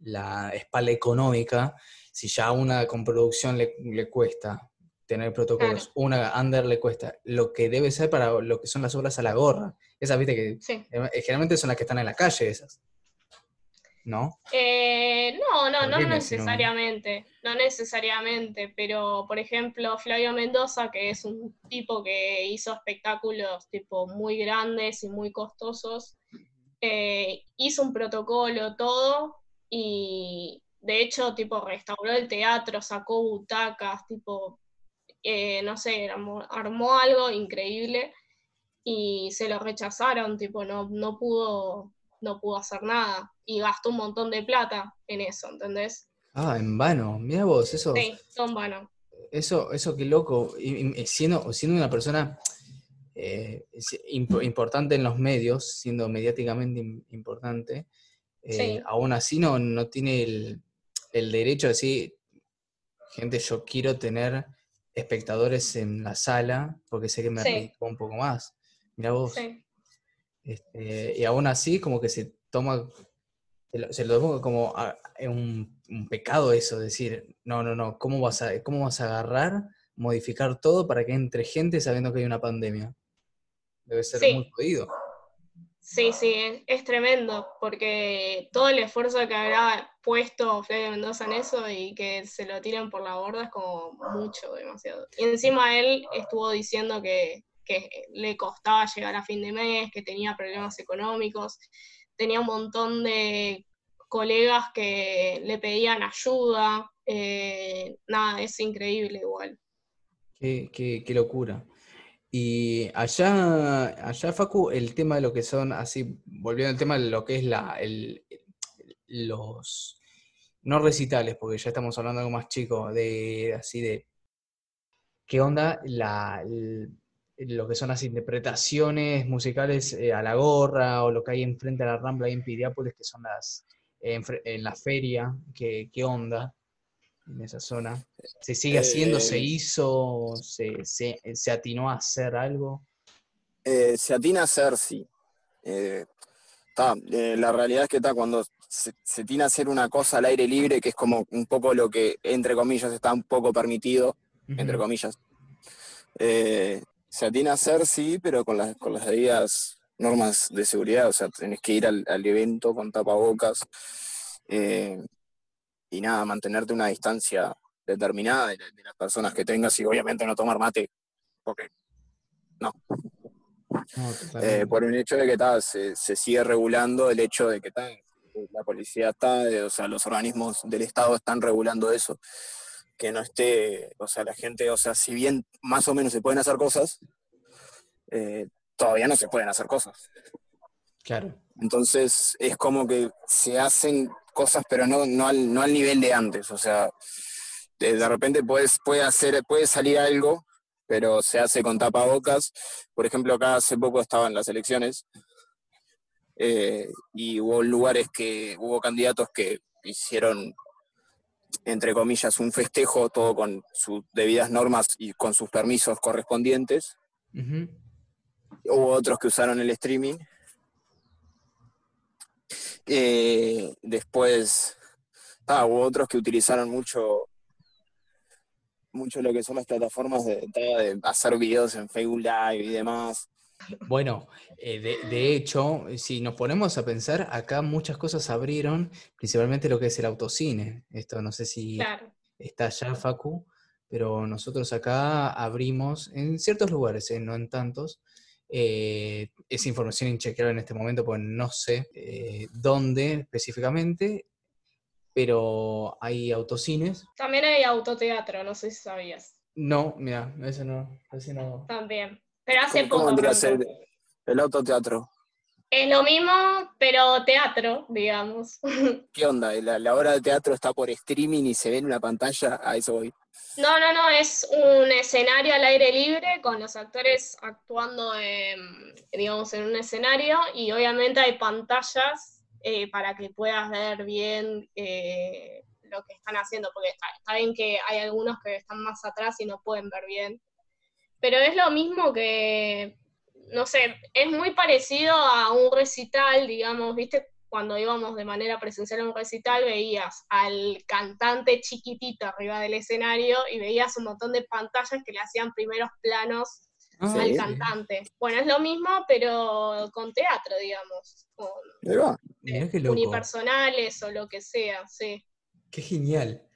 la espalda económica, si ya una con producción le, le cuesta tener protocolos, Claro. una under le cuesta, lo que debe ser para lo que son las obras a la gorra. Esas, viste, que sí. eh, generalmente son las que están en la calle, esas. ¿No? Eh, no, no, no necesariamente, no necesariamente, pero por ejemplo Flavio Mendoza, que es un tipo que hizo espectáculos tipo muy grandes y muy costosos, eh, hizo un protocolo, todo, y de hecho tipo restauró el teatro, sacó butacas, tipo, eh, no sé, armó, armó algo increíble y se lo rechazaron, tipo, no, no pudo, no pudo hacer nada y gastó un montón de plata en eso, ¿entendés? Ah, en vano. Mira vos, eso. Sí, son vanos. Eso, eso qué loco. Y- y siendo, siendo una persona eh, imp- importante en los medios, siendo mediáticamente im- importante, eh, Sí. aún así no, no tiene el, el derecho de decir, gente, yo quiero tener espectadores en la sala porque sé que me Sí. un poco más. Mira vos. Sí, Este, y aún así, como que se toma, se lo, toma como a- a un, un pecado eso, decir, no, no, no, ¿cómo vas, a, ¿cómo vas a agarrar, modificar todo para que entre gente sabiendo que hay una pandemia? Debe ser Sí. muy jodido. Sí, sí, es, tremendo porque todo el esfuerzo que habrá puesto Flavio Mendoza en eso y que se lo tiren por la borda es como mucho, demasiado. Y encima él estuvo diciendo que, que le costaba llegar a fin de mes, que tenía problemas económicos, tenía un montón de colegas que le pedían ayuda, eh, nada, es increíble igual. Qué, qué- qué locura. Y allá, allá, Facu, el tema de lo que son, así, volviendo al tema de lo que es la, el, los, no recitales, porque ya estamos hablando de algo más chico, de así de, ¿qué onda la, el- lo que son las interpretaciones musicales eh, a la gorra o lo que hay enfrente a la Rambla ahí en Piriápolis, que son las, en, fre- en la feria, ¿qué, qué onda? En esa zona? ¿Se sigue haciendo? ¿Se Eh, hizo? ¿Se, se, se atinó a hacer algo? Eh, se atina a hacer, sí. Eh, ta, eh, la realidad es que está cuando se, se atina a hacer una cosa al aire libre, que es como un poco lo que, entre comillas, está un poco permitido, entre comillas. Se atina a hacer, sí, pero con las, con las debidas normas de seguridad, o sea, tenés que ir al, al evento con tapabocas eh, y nada, mantenerte una distancia determinada de, de las personas que tengas y obviamente no tomar mate, porque No, eh, por un hecho de que ta, se, se sigue regulando el hecho de que ta, la policía está, eh, o sea, los organismos del Estado están regulando eso, que no esté, o sea, la gente, o sea, si bien más o menos se pueden hacer cosas, eh, todavía no se pueden hacer cosas. Claro. Entonces es como que se hacen cosas, pero no, no, al, no al nivel de antes, o sea, de, de repente puedes, puede, hacer, puede salir algo, pero se hace con tapabocas. Por ejemplo, acá hace poco estaban las elecciones eh, y hubo lugares que, hubo candidatos que hicieron, entre comillas, un festejo, todo con sus debidas normas y con sus permisos correspondientes. Hubo otros que usaron el streaming. Eh, después, ah, hubo otros que utilizaron mucho, mucho lo que son las plataformas de, de hacer videos en Facebook Live y demás. Bueno, eh, de, de hecho, si nos ponemos a pensar, acá muchas cosas abrieron, principalmente lo que es el autocine. Esto no sé si Claro. está ya, Facu, pero nosotros acá abrimos en ciertos lugares, eh, no en tantos. Eh, esa información inchequeable en este momento, pues no sé eh, dónde específicamente, pero hay autocines. También hay autoteatro, no sé si sabías. No, mira, eso no, ese no. También. Pero hace ¿Cómo, cómo poco. el autoteatro? Es lo mismo, pero teatro, digamos. ¿Qué onda? ¿La, la obra de teatro está por streaming y se ve en una pantalla? A eso voy. No, no, no, es un escenario al aire libre con los actores actuando, en, digamos, en un escenario y obviamente hay pantallas eh, para que puedas ver bien eh, lo que están haciendo, porque está, está bien que hay algunos que están más atrás y no pueden ver bien, pero es lo mismo que, no sé, es muy parecido a un recital, digamos, ¿viste? Cuando íbamos de manera presencial a un recital, veías al cantante chiquitito arriba del escenario y veías un montón de pantallas que le hacían primeros planos Ah, al Sí. cantante. Bueno, es lo mismo, pero con teatro, digamos, con Ahí va. Mirá qué loco. unipersonales o lo que sea, sí. Qué genial.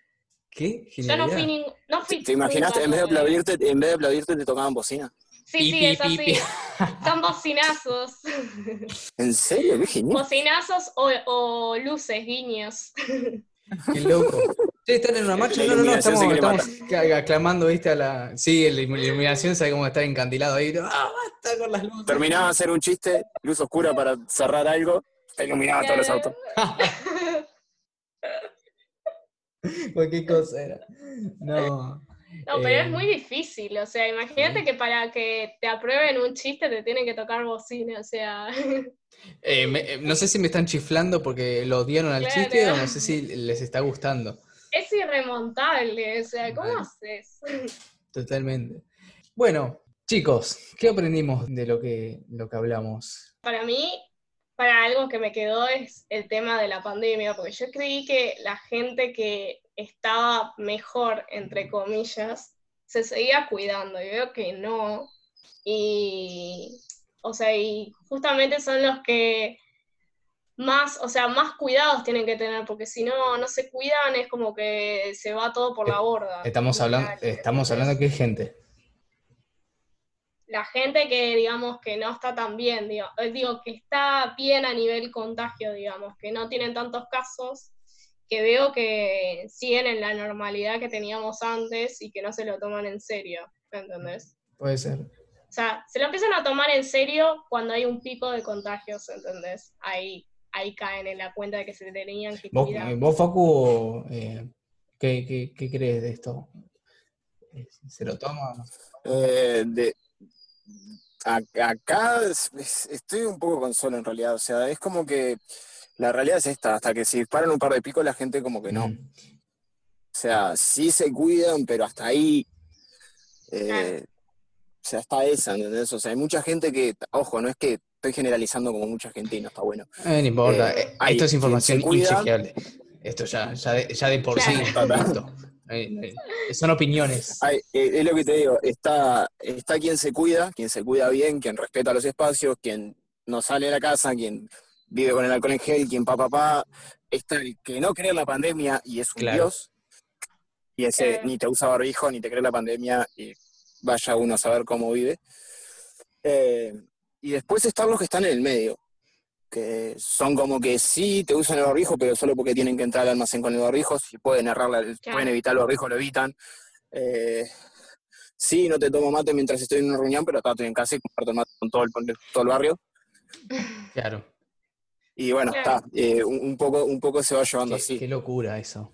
Qué Yo genialidad. no fui, no fui ¿Te imaginaste? En vez de aplaudirte, en vez de aplaudirte te tocaban bocina. Sí, Pi, sí, pi, es pi, así. pi. Son bocinazos. ¿En serio? Qué genial. Bocinazos o, o luces, guiños. Qué loco. Sí, están en una marcha. No, no, no, estamos, estamos aclamando, viste, a la. Sí, la ilu- iluminación sabe cómo está encandilado ahí. ¡Ah, basta con las luces! Terminaba de hacer un chiste, luz oscura para cerrar algo, te iluminaba todos los autos. Cualquier cosa era. No. No, pero Eh, es muy difícil, o sea, imagínate que para que te aprueben un chiste te tienen que tocar bocina, o sea, eh, me- eh, no sé si me están chiflando porque lo odiaron al Claro. chiste o no sé si les está gustando. es irremontable, o sea, ¿cómo haces? Totalmente. Bueno, chicos, ¿qué aprendimos de lo que, lo que hablamos? Para mí, para algo que me quedó es el tema de la pandemia, porque yo creí que la gente que estaba mejor, entre comillas, se seguía cuidando, y veo que no, y, o sea, y justamente son los que más, o sea, más cuidados tienen que tener, porque si no, no se cuidan, es como que se va todo por la borda. Estamos hablando, estamos hablando que hay gente. la gente que digamos que no está tan bien, digo, eh, digo, que está bien a nivel contagio, digamos, que no tienen tantos casos, que veo que siguen en la normalidad que teníamos antes y que no se lo toman en serio, ¿me ¿entendés? Puede ser. O sea, se lo empiezan a tomar en serio cuando hay un pico de contagios, ¿entendés? Ahí, ahí caen en la cuenta de que se tenían que ¿Vos, cuidar. vos, Facu, eh, ¿qué, qué, qué crees de esto? Eh, ¿Se lo toma? Eh, de, acá es- es- estoy un poco consolo en realidad, o sea, es como que la realidad es esta, hasta que se disparan un par de picos la gente como que no. Mm. sea, sí se cuidan, pero hasta ahí. eh. O sea, está esa, ¿entendés? O sea, hay mucha gente que, ojo, no es que estoy generalizando como mucha gente y no está bueno. Eh, no importa, Eh, eh, hay esto es información inchequeable. Esto ya, ya, de, ya de por sí. Eh, eh, Son opiniones. Eh, es lo que te digo, está, está quien se cuida, quien se cuida bien, quien respeta los espacios, quien no sale de la casa, quien vive con el alcohol en gel, quien pa, pa, pa. Está el que no cree en la pandemia y es un Claro. dios. Y ese Claro. ni te usa barbijo, ni te cree la pandemia, y vaya uno a saber cómo vive. Eh, y después están los que están en el medio, que son como que sí te usan el barbijo, pero solo porque tienen que entrar al almacén con el barbijo, si pueden errar, la- Claro. pueden evitar el barbijo, lo evitan. Eh, sí, no te tomo mate mientras estoy en una reunión, pero acá estoy en casa y comparto el mate con todo el, todo el barrio. Claro. Y bueno, está, eh, un, poco, un poco se va llevando Qué, así. qué locura eso.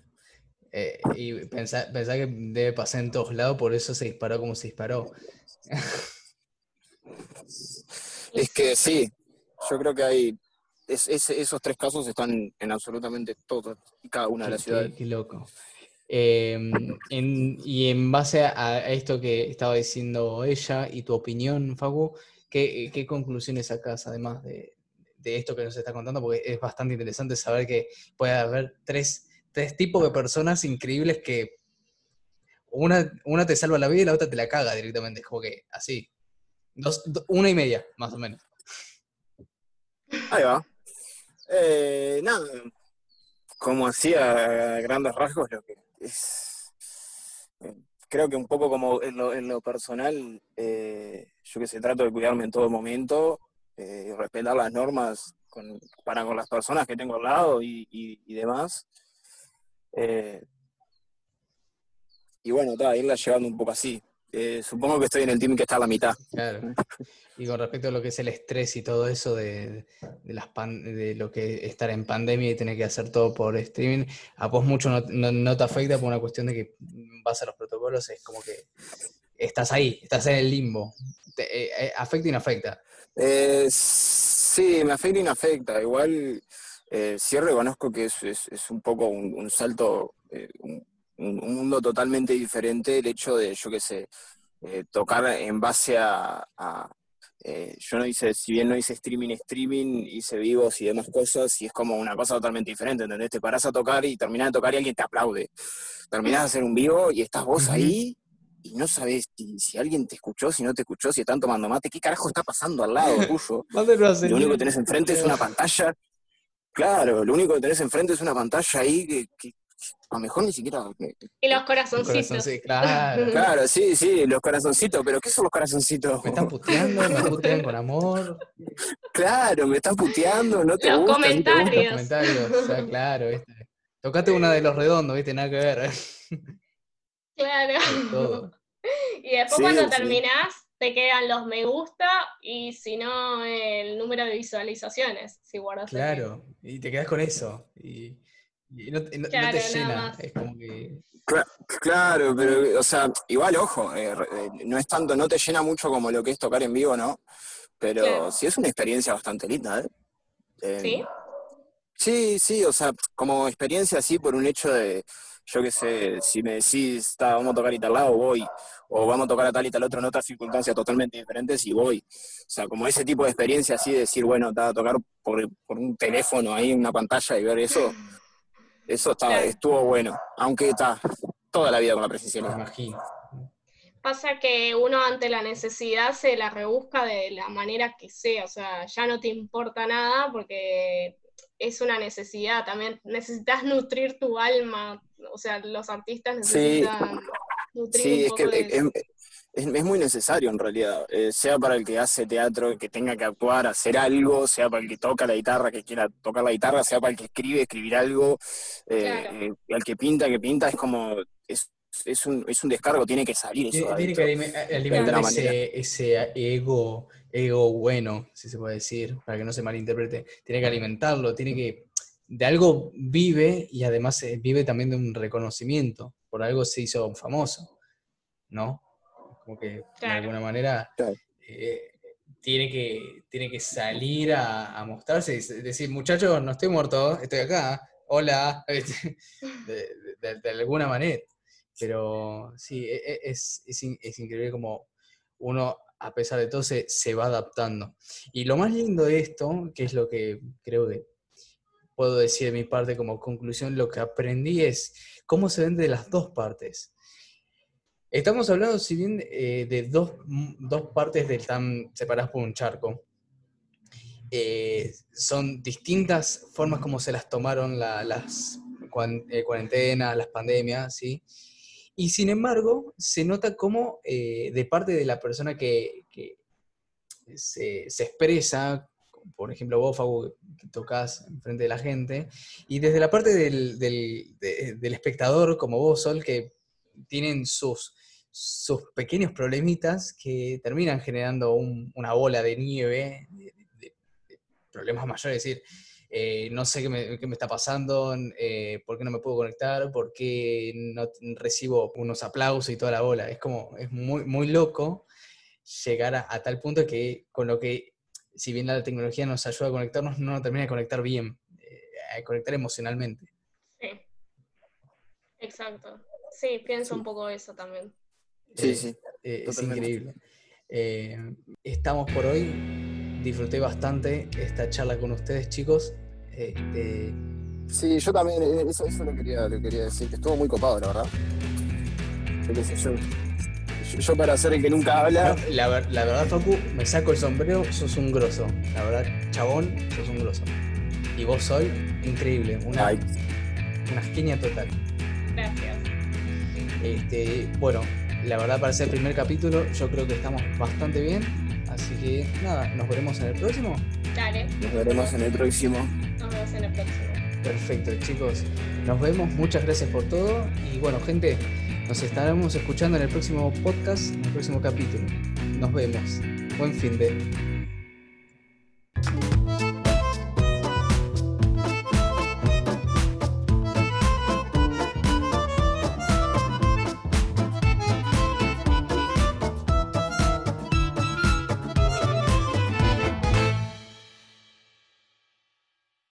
Eh, y pensar pensá que debe pasar en todos lados, por eso se disparó como se disparó. Es que sí, yo creo que hay, es- es- esos tres casos están en absolutamente todas y cada una de las ciudades. qué- qué loco. Eh, en- y en base a, a esto que estaba diciendo ella y tu opinión, Facu, ¿qué, qué conclusiones sacas además de, de esto que nos está contando? Porque es bastante interesante saber que puede haber tres, tres tipos de personas increíbles que una, una te salva la vida y la otra te la caga directamente. Es como que así. Dos, do- una y media, más o menos. Ahí va. Eh, nada, como hacía a grandes rasgos, lo que es. eh, Creo que un poco como en lo, en lo personal, eh, yo que sé, trato de cuidarme en todo momento, respetar las normas con- para con las personas que tengo al lado y, demás. Eh, y bueno, está, irla llevando un poco así. Eh, supongo que estoy en el team que está a la mitad. Y con respecto a lo que es el estrés y todo eso de, las pan- de lo que estar en pandemia y tener que hacer todo por streaming, a vos mucho no, no- no te afecta por una cuestión de que vas a los protocolos, es como que estás ahí, estás en el limbo. Eh, afecta y no afecta. Eh, sí, me afecta y me afecta. Igual eh, sí reconozco que es, es- es un poco un, un salto, eh, un, un- un mundo totalmente diferente el hecho de, yo qué sé, eh, tocar en base a... a, eh, yo no hice, si bien no hice streaming, streaming, hice vivos y demás cosas, y es como una cosa totalmente diferente, ¿entendés? Te parás a tocar y terminás de tocar y alguien te aplaude. Terminás de hacer un vivo y estás vos ahí y no sabes si, si alguien te escuchó, si no te escuchó, si están tomando mate, qué carajo está pasando al lado tuyo. Lo único que tenés enfrente es una pantalla. Claro, lo único que tenés enfrente es una pantalla ahí que, que a lo mejor ni siquiera. Y los corazoncitos. claro. Claro, sí, sí, los corazoncitos, pero ¿qué son los corazoncitos? Me están puteando, me putean con amor. Claro, me están puteando, no te Los gusta, ni te gusta. Los Dios. comentarios, o sea, claro, ¿viste? Tocate una de los redondos, ¿viste? Nada que ver. Claro. Todo. Y después Sí, cuando sí. terminás, te quedan los me gusta y si no, el número de visualizaciones, si guardas el. Claro, y te quedas con eso. Y, y no, te- no llena. Es como que. Cla- Claro, pero, o sea, igual, ojo, eh, eh, no es tanto, no te llena mucho como lo que es tocar en vivo, ¿no? Pero Claro. sí es una experiencia bastante linda, ¿eh? Eh, ¿Sí? Sí, sí, o sea, como experiencia así por un hecho de, yo qué sé, si me decís, "Ta, vamos a tocar y tal lado, voy, o vamos a tocar a tal y tal otro en otras circunstancias totalmente diferentes y voy. O sea, como ese tipo de experiencia así de decir, bueno, ta, tocar por, por un teléfono ahí en una pantalla y ver eso, eso está, estuvo bueno, aunque está toda la vida con la Me presencialidad. imagino. Pasa que uno ante la necesidad se la rebusca de la manera que sea, o sea, ya no te importa nada porque es una necesidad, también necesitas nutrir tu alma, o sea, los artistas Sí. necesitan nutrir Sí, un es que de es, es- es muy necesario en realidad, eh, sea para el que hace teatro, que tenga que actuar, hacer algo, sea para el que toca la guitarra, que quiera tocar la guitarra, sea para el que escribe, escribir algo, eh, Claro. eh, el que pinta, que pinta, es como, es, es, un, es un descargo, tiene que salir eso. Tiene, que alimentar ese, ese ego, ego bueno, si se puede decir, para que no se malinterprete. Tiene que alimentarlo, tiene que. De algo vive y además eh, vive también de un reconocimiento. Por algo se hizo famoso, ¿no? Como que de Claro. alguna manera Claro. eh, tiene, que, tiene que salir a, a mostrarse y decir, muchachos, no estoy muerto, estoy acá. hola, de, alguna manera. Pero sí, e, e, es, es, increíble como uno, a pesar de todo, se, se, va adaptando. Y lo más lindo de esto, que es lo que creo que puedo decir de mi parte como conclusión, lo que aprendí es cómo se vende de las dos partes. Estamos hablando, si bien, eh, de dos, dos partes del están separadas por un charco. Eh, son distintas formas como se las tomaron las eh, cuarentenas, las pandemias, ¿sí? Y sin embargo, se nota como de parte de la persona que, se, expresa, por ejemplo vos, Fabu, que tocas enfrente de la gente, y desde la parte del, del espectador, como vos, Sol, que tienen sus sus pequeños problemitas que terminan generando una bola de nieve, problemas mayores, es decir, eh, no sé qué me, está pasando, eh, por qué no me puedo conectar, por qué no recibo unos aplausos y toda la bola. Es como, es muy, muy loco llegar a, tal punto que con lo que, si bien la tecnología nos ayuda a conectarnos, no nos termina de conectar bien, eh, a conectar emocionalmente. Sí, exacto. Sí, pienso un poco eso también. Sí, sí. Eh, es increíble. Eh, estamos por hoy. Disfruté bastante esta charla con ustedes, chicos. Este, sí, yo también, eh, eso, lo, quería, quería decir, que estuvo muy copado, la verdad. Yo, para ser el que nunca habla. la, verdad, Facu, me saco el sombrero, sos un grosso. La verdad, chabón, sos un grosso. Y vos soy increíble, una, una genia total. Gracias. Este, bueno, la verdad, para ser el primer capítulo, yo creo que estamos bastante bien. Así que nada, nos veremos en el próximo. Dale. Nos veremos en el próximo. Nos vemos en el próximo. Perfecto, chicos. Nos vemos. Muchas gracias por todo. Y bueno, gente, nos estaremos escuchando en el próximo podcast, en el próximo capítulo. Nos vemos. Buen fin de...